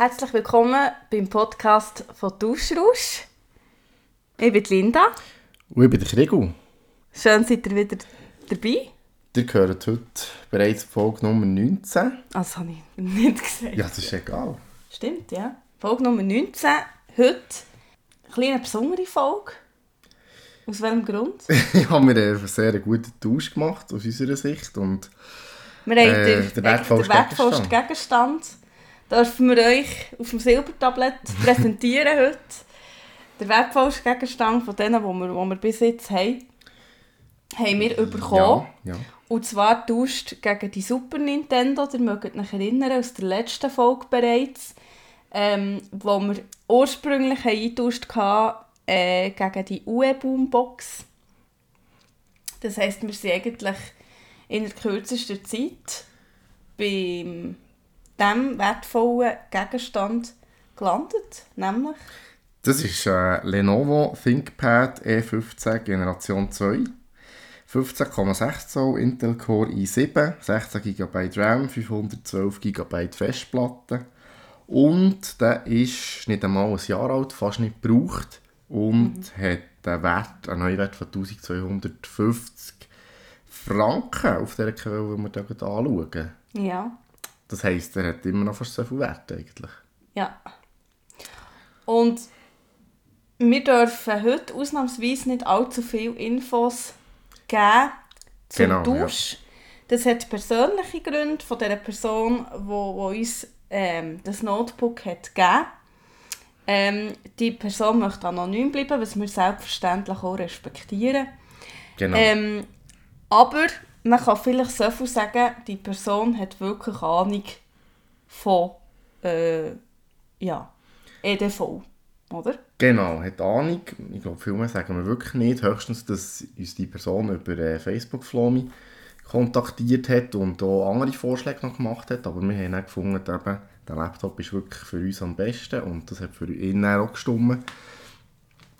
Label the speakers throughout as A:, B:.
A: Herzlich willkommen beim Podcast von Duschrausch. Ich bin Linda.
B: Und ich bin der Krigu.
A: Schön, seid ihr wieder dabei.
B: Ihr gehört heute bereits Folge Nummer 19.
A: Das habe ich nicht gesagt.
B: Ja, das ist egal.
A: Stimmt, ja. Folge Nummer 19. Heute eine kleine besondere Folge. Aus welchem Grund?
B: ich habe mir einen sehr guten Tausch gemacht, aus unserer Sicht. Und,
A: wir haben
B: äh,
A: den, den wertvollsten Gegenstand. Dürfen wir euch auf dem Silbertablett präsentieren heute. Der wertvollste Gegenstand von denen, die wir, die wir bis jetzt haben, haben wir bekommen.
B: Ja, ja.
A: Und zwar tauscht gegen die Super Nintendo, ihr mögt euch erinnern, aus der letzten Folge bereits, ähm, wo wir ursprünglich eingetauscht haben, äh, gegen die UE-Boombox. Das heisst, wir sind eigentlich in der kürzesten Zeit bei diesem wertvollen Gegenstand gelandet, nämlich...
B: Das ist äh, Lenovo ThinkPad E15 Generation 2. 15,6 Zoll Intel Core i7, 16 GB RAM, 512 GB Festplatte. Und der ist nicht einmal ein Jahr alt, fast nicht gebraucht und mhm. hat einen Wert, einen Neuwert von 1250 Franken auf der Quelle, die wir hier anschauen.
A: Ja.
B: Das heisst, er hat immer noch fast so viel Wert eigentlich.
A: Ja. Und wir dürfen heute ausnahmsweise nicht allzu viele Infos geben zum
B: genau,
A: Tausch. Ja. Das hat persönliche Gründe von der Person, die wo, wo uns ähm, das Notebook hat gegeben ähm, die Person möchte anonym bleiben, was wir selbstverständlich auch respektieren.
B: Genau.
A: Ähm, aber man kann vielleicht so viel sagen, die Person hat wirklich Ahnung von äh, ja, EDV, oder?
B: Genau, hat Ahnung. Ich glaube, viel mehr sagen wir wirklich nicht. Höchstens, dass uns die Person über äh, Facebook Flomi kontaktiert hat und auch andere Vorschläge noch gemacht hat. Aber wir haben auch gefunden, eben, der Laptop ist wirklich für uns am besten und das hat für ihn auch gestimmt.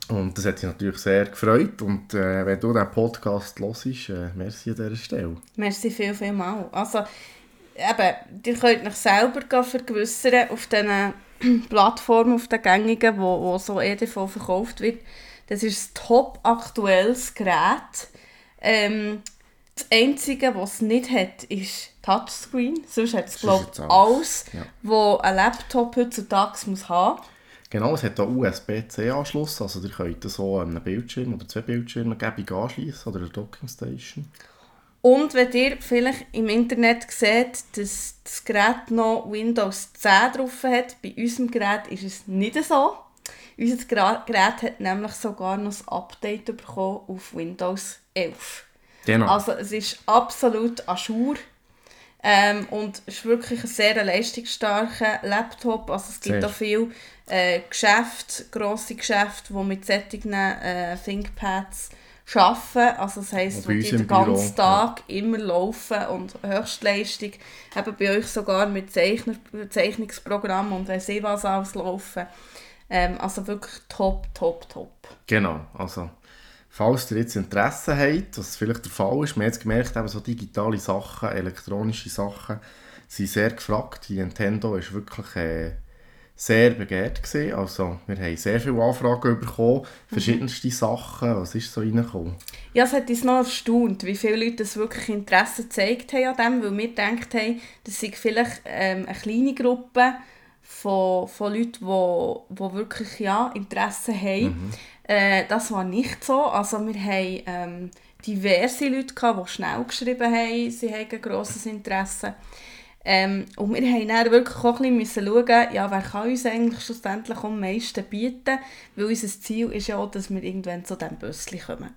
B: Und das hat sich natürlich sehr gefreut. Und äh, wenn du diesen Podcast hörst, äh, merci an dieser Stelle.
A: Merci viel, viel mal. Also, eben, ihr könnt euch selber vergewissern auf diesen Plattformen, auf den gängigen, wo, wo so EDV verkauft wird. Das ist ein top aktuelles Gerät. Ähm, das Einzige, was es nicht hat, ist Touchscreen. Sonst hat es, glaube ich, alles, ja. was ein Laptop heutzutage muss haben
B: Genau, es hat einen USB-C-Anschluss, also ihr könnt so einen Bildschirm oder zwei Bildschirme anschließen oder eine Dockingstation.
A: Und wenn ihr vielleicht im Internet seht, dass das Gerät noch Windows 10 drauf hat, bei unserem Gerät ist es nicht so. Unser Gerät hat nämlich sogar noch ein Update bekommen auf Windows 11.
B: Genau.
A: Also es ist absolut Ajour. Ähm, und es ist wirklich ein sehr leistungsstarker Laptop. Also es gibt sehr. auch viele äh, Geschäfte, grosse Geschäfte, die mit solchen äh, ThinkPads arbeiten. Also das heisst, die den ganzen Tag ja. immer laufen und Höchstleistung. Eben bei euch sogar mit Zeichner Zeichnungsprogramm und weiss ich was alles laufen. Ähm, also wirklich top, top, top.
B: Genau, also falls ihr jetzt Interesse habt, was vielleicht der Fall ist, wir haben jetzt gemerkt, eben so digitale Sachen, elektronische Sachen sind sehr gefragt. Die Nintendo ist wirklich äh, sehr begehrt gewesen. Also wir haben sehr viele Anfragen bekommen, verschiedenste mhm. Sachen. Was ist so reingekommen?
A: Ja, es hat uns noch erstaunt, wie viele Leute das wirklich Interesse gezeigt haben an dem, weil wir gedacht haben, das sei vielleicht ähm, eine kleine Gruppe von, von Leuten, die, die wirklich ja, Interesse haben. Mhm. Äh, das war nicht so. Also wir haben ähm, diverse Leute, gehabt, die schnell geschrieben haben, sie haben ein grosses Interesse. Ähm, und wir mussten dann wirklich auch ein bisschen schauen, ja, wer kann uns eigentlich schlussendlich am meisten bieten, weil unser Ziel ist ja auch, dass wir irgendwann zu diesem Bössli kommen.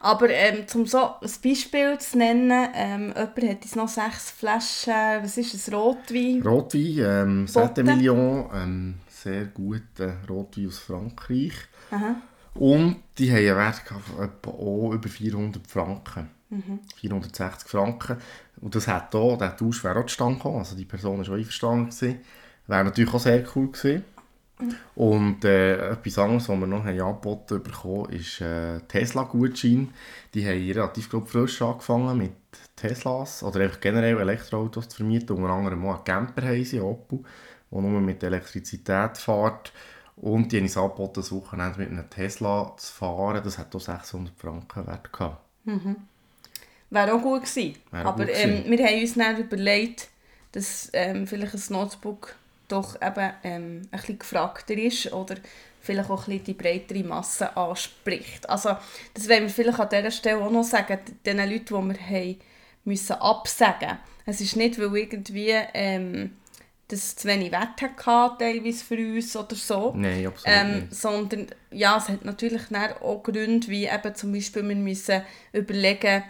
A: Aber ähm, um so ein Beispiel zu nennen, ähm, jemand hat uns noch sechs Flaschen, was ist es, Rotwein?
B: Rotwein, ähm, 7 Million, ähm, sehr guter Rotwein aus Frankreich. Aha. Und die haben einen Wert von etwa auch über 400 Franken. Mhm. 460 Franken. Und das hat hier, der Tausch wäre auch zustande gekommen. Also die Person war schon einverstanden. Gewesen. Wäre natürlich auch sehr cool gewesen. Mhm. Und äh, etwas anderes, was wir noch haben angeboten bekommen ist äh, Tesla-Gutschein. Die haben relativ glaub, frisch angefangen mit Teslas oder einfach generell Elektroautos zu vermieten. Unter anderem auch einen Camper haben sie, Opel, der nur mit Elektrizität fährt. Und die haben uns angeboten, das Wochenende mit einem Tesla zu fahren. Das hat auch 600 Franken wert gehabt.
A: Mhm. Wäre auch gut gewesen. Wäre Aber gut ähm, wir haben uns dann überlegt, dass ähm, vielleicht ein Notebook doch eben ähm, ein bisschen gefragter ist oder vielleicht auch ein bisschen die breitere Masse anspricht. Also das wollen wir vielleicht an dieser Stelle auch noch sagen, den Leuten, die wir haben müssen absagen Es ist nicht, weil irgendwie ähm, das zu wenig Wert hatte, teilweise für uns oder so.
B: Nein, absolut
A: ähm, nicht. Sondern ja, es hat natürlich auch Gründe, wie eben zum Beispiel wir müssen überlegen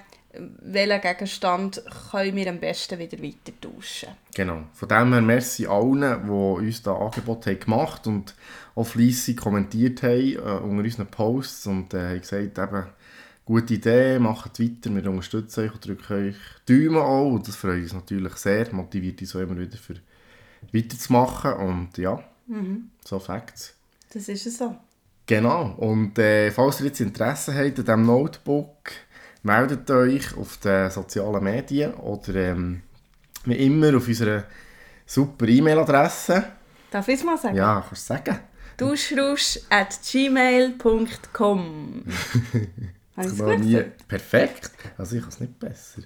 A: welchen Gegenstand können wir am besten wieder weiter tauschen.
B: Genau. Von dem her merci allen, die uns das Angebot haben gemacht und auch fleissig kommentiert haben äh, unter unseren Posts und äh, haben gesagt, eben, gute Idee, macht weiter, wir unterstützen euch und drücken euch Daumen auch und das freut uns natürlich sehr, motiviert uns auch immer wieder für weiterzumachen und ja, mhm. so Facts.
A: Das ist es so.
B: Genau, und äh, falls ihr jetzt Interesse habt an diesem Notebook, meldet euch auf den sozialen Medien oder ähm, wie immer auf unserer super E-Mail-Adresse.
A: Darf ich es mal sagen?
B: Ja, kannst du sagen.
A: duschrusch at gmail.com
B: nie Perfekt. Also ich kann es nicht besser.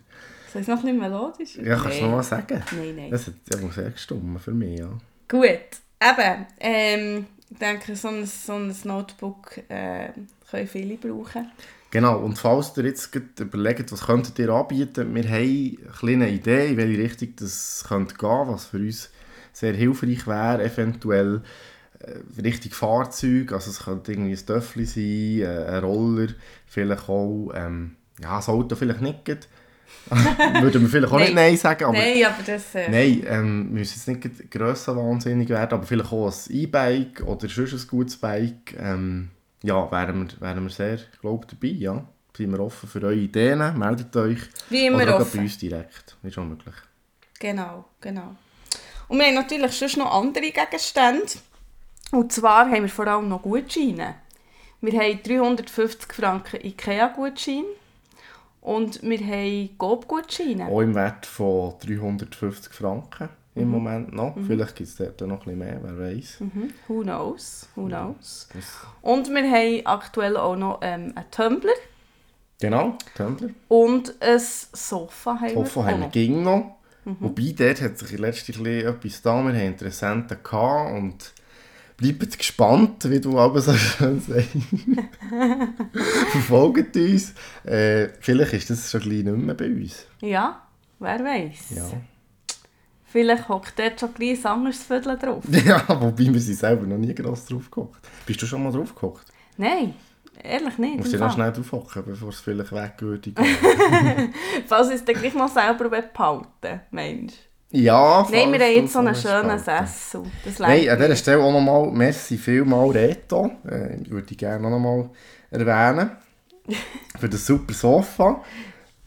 A: Soll ich es noch nicht melodisch?
B: Ja, kannst du noch mal sagen?
A: Nein, nein.
B: Das hat ja sehr gestummen für mich, ja.
A: Gut. Eben, ähm, ich denke, so ein, so ein Notebook äh, können viele brauchen.
B: Genau, und falls ihr jetzt überlegt, was könntet ihr anbieten, wir haben eine kleine Idee, in welche Richtung das könnte gehen, was für uns sehr hilfreich wäre, eventuell äh, Richtung Fahrzeug, also es könnte irgendwie ein Töffel sein, äh, ein Roller, vielleicht auch, ähm, ja, das Auto vielleicht nicht, würde man vielleicht auch nicht Nein sagen, aber...
A: Nein, aber das...
B: Äh... Nein, ähm, müssen jetzt nicht grösser wahnsinnig werden, aber vielleicht auch ein E-Bike oder sonst ein gutes Bike, ähm, ja, wären wir, wären wir sehr, glaube dabei, ja. Sind wir offen für eure Ideen, meldet euch.
A: Wie immer
B: oder
A: offen.
B: bei uns direkt, ist schon möglich.
A: Genau, genau. Und wir haben natürlich sonst noch andere Gegenstände. Und zwar haben wir vor allem noch Gutscheine. Wir haben 350 Franken Ikea-Gutschein und wir haben Coop-Gutscheine.
B: Auch im Wert von 350 Franken im mhm. Moment noch. Mhm. Vielleicht gibt es dort noch ein bisschen mehr, wer weiß.
A: Mhm. Who knows? Who knows? Ja. Und wir haben aktuell auch noch ähm, einen Tumblr.
B: Genau, Tumblr.
A: Und ein Sofa haben
B: Sofa wir haben wir ging noch. Mhm. Wobei, dort hat sich letztens etwas da. Wir haben Interessenten gehabt und bleibt gespannt, wie du aber so schön sagst. Verfolgt uns. Äh, vielleicht ist das schon gleich nicht mehr bei uns.
A: Ja, wer weiß.
B: Ja.
A: Vielleicht hockt dort schon gleich ein anderes Viertel drauf.
B: ja, wobei wir sind selber noch nie gross drauf gehockt. Bist du schon mal drauf gehockt?
A: Nein, ehrlich nicht.
B: Musst du noch schnell drauf hocken, bevor es vielleicht weg würde.
A: Falls ich es dann gleich mal selber behalten Mensch.
B: Ja,
A: Nein, wir haben jetzt so einen schönen Sessel.
B: Das Nein, an dieser Stelle auch nochmal merci vielmal Reto. Äh, würde ich gerne noch mal erwähnen. Für das super Sofa.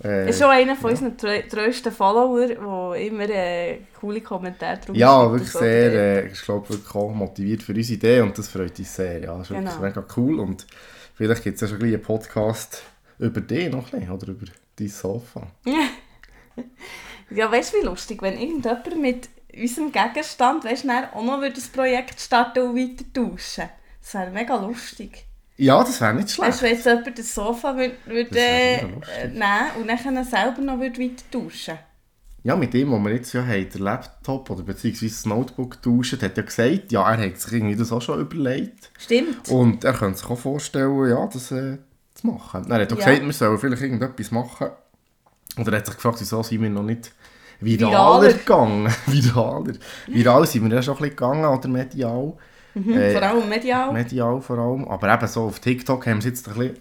A: Äh, ist schon einer von ja. unseren treuesten Follower, der immer äh, coole Kommentare
B: drauf Ja, wirklich so sehr, äh, ich glaube wirklich auch motiviert für unsere Idee und das freut uns sehr. Ja, das ist genau. wirklich mega cool und vielleicht gibt es ja schon einen Podcast über dich noch ein oder über dein Sofa.
A: ja, weißt du, wie lustig, wenn irgendjemand mit unserem Gegenstand, weißt du, auch noch das Projekt starten und weiter tauschen. Das wäre mega lustig.
B: Ja, das wäre nicht schlecht.
A: Weißt du, wenn jetzt jemand das Sofa würde, würde äh, nehmen und dann selber noch würde weiter tauschen
B: Ja, mit dem, wo wir jetzt ja haben, den Laptop oder beziehungsweise das Notebook tauschen, hat er gesagt, ja, er hat sich irgendwie das auch schon überlegt.
A: Stimmt.
B: Und er könnte sich auch vorstellen, ja, das äh, zu machen. Er hat auch ja. gesagt, wir sollen vielleicht irgendetwas machen. Oder er hat sich gefragt, wieso sind wir noch nicht viraler gegangen. viraler. Viral sind wir ja schon ein bisschen gegangen, oder medial.
A: Mhm, äh, vor allem medial.
B: Medial vor allem. Aber eben so auf TikTok haben sie jetzt ein bisschen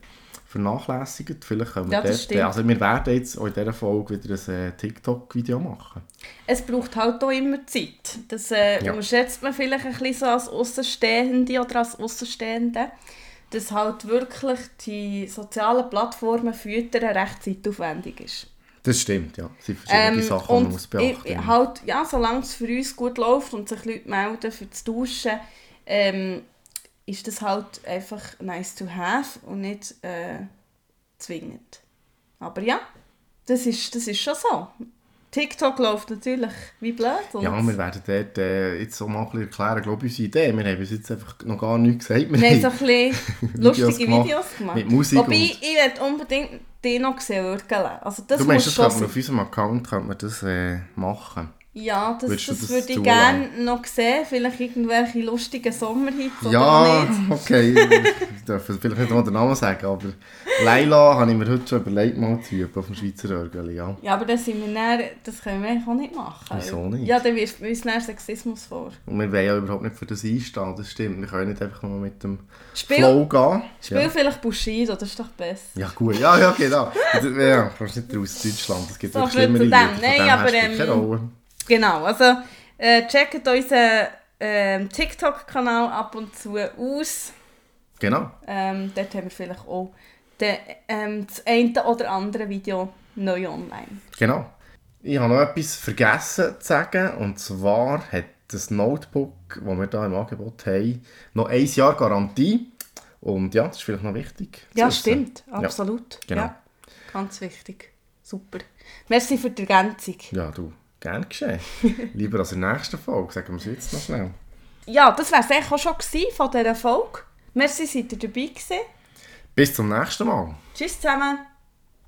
B: vernachlässigt. Vielleicht können wir ja, das dort, also wir werden jetzt auch in dieser Folge wieder ein äh, TikTok-Video machen.
A: Es braucht halt auch immer Zeit. Das äh, ja. unterschätzt man vielleicht ein bisschen so als Außenstehende oder als Außenstehende, dass halt wirklich die sozialen Plattformen füttern recht zeitaufwendig ist.
B: Das stimmt, ja. Es sind verschiedene ähm, Sachen, die man muss beachten
A: ich, halt, ja, solange es für uns gut läuft und sich Leute melden für das Duschen, ähm, ist das halt einfach nice to have und nicht äh, zwingend. Aber ja, das ist, das ist schon so. TikTok läuft natürlich wie blöd.
B: ja, wir werden dort äh, jetzt so mal ein erklären, glaube ich, unsere Idee. Wir haben bis jetzt einfach noch gar nichts gesagt.
A: Wir, wir haben so ein bisschen lustige gemacht, Videos gemacht.
B: Mit Musik
A: Wobei, ich werde unbedingt die noch sehen, also das
B: Du meinst, das könnte man auf unserem Account könnte man das äh, machen?
A: Ja, das, das, das würde ich gerne noch sehen. Vielleicht irgendwelche lustigen Sommerhits
B: ja, oder nicht. okay. ich darf vielleicht nicht mal den Namen sagen, aber Leila habe ich mir heute schon überlegt, mal zu üben auf dem Schweizer Örgeli, ja.
A: Ja, aber das, sind wir dann, das können wir eigentlich auch nicht machen.
B: Wieso nicht?
A: Ja, dann wirft uns dann Sexismus vor.
B: Und wir wollen ja überhaupt nicht für das einstehen, das stimmt. Wir können nicht einfach nur mit dem Spiel, Flow gehen.
A: Spiel ja. vielleicht Bushido, das ist doch besser.
B: Ja gut, ja, ja, genau. ja, kannst nicht aus Deutschland, es gibt so, wirklich schlimmere Leute.
A: Nein, aber... Ähm, Genau, also äh, checkt unseren äh, TikTok-Kanal ab und zu aus.
B: Genau.
A: Ähm, dort haben wir vielleicht auch den, ähm, das eine oder andere Video neu online.
B: Genau. Ich habe noch etwas vergessen zu sagen. Und zwar hat das Notebook, das wir hier im Angebot haben, noch ein Jahr Garantie. Und ja, das ist vielleicht noch wichtig.
A: Ja, stimmt. Absolut. Ja, genau. Ja, ganz wichtig. Super. Merci für die Ergänzung.
B: Ja, du. Geschehen. Lieber als in der nächsten Folge, sagen wir es jetzt noch schnell.
A: Ja, das wäre es auch schon von dieser Folge. Merci, seid ihr dabei gewesen.
B: Bis zum nächsten Mal.
A: Tschüss zusammen.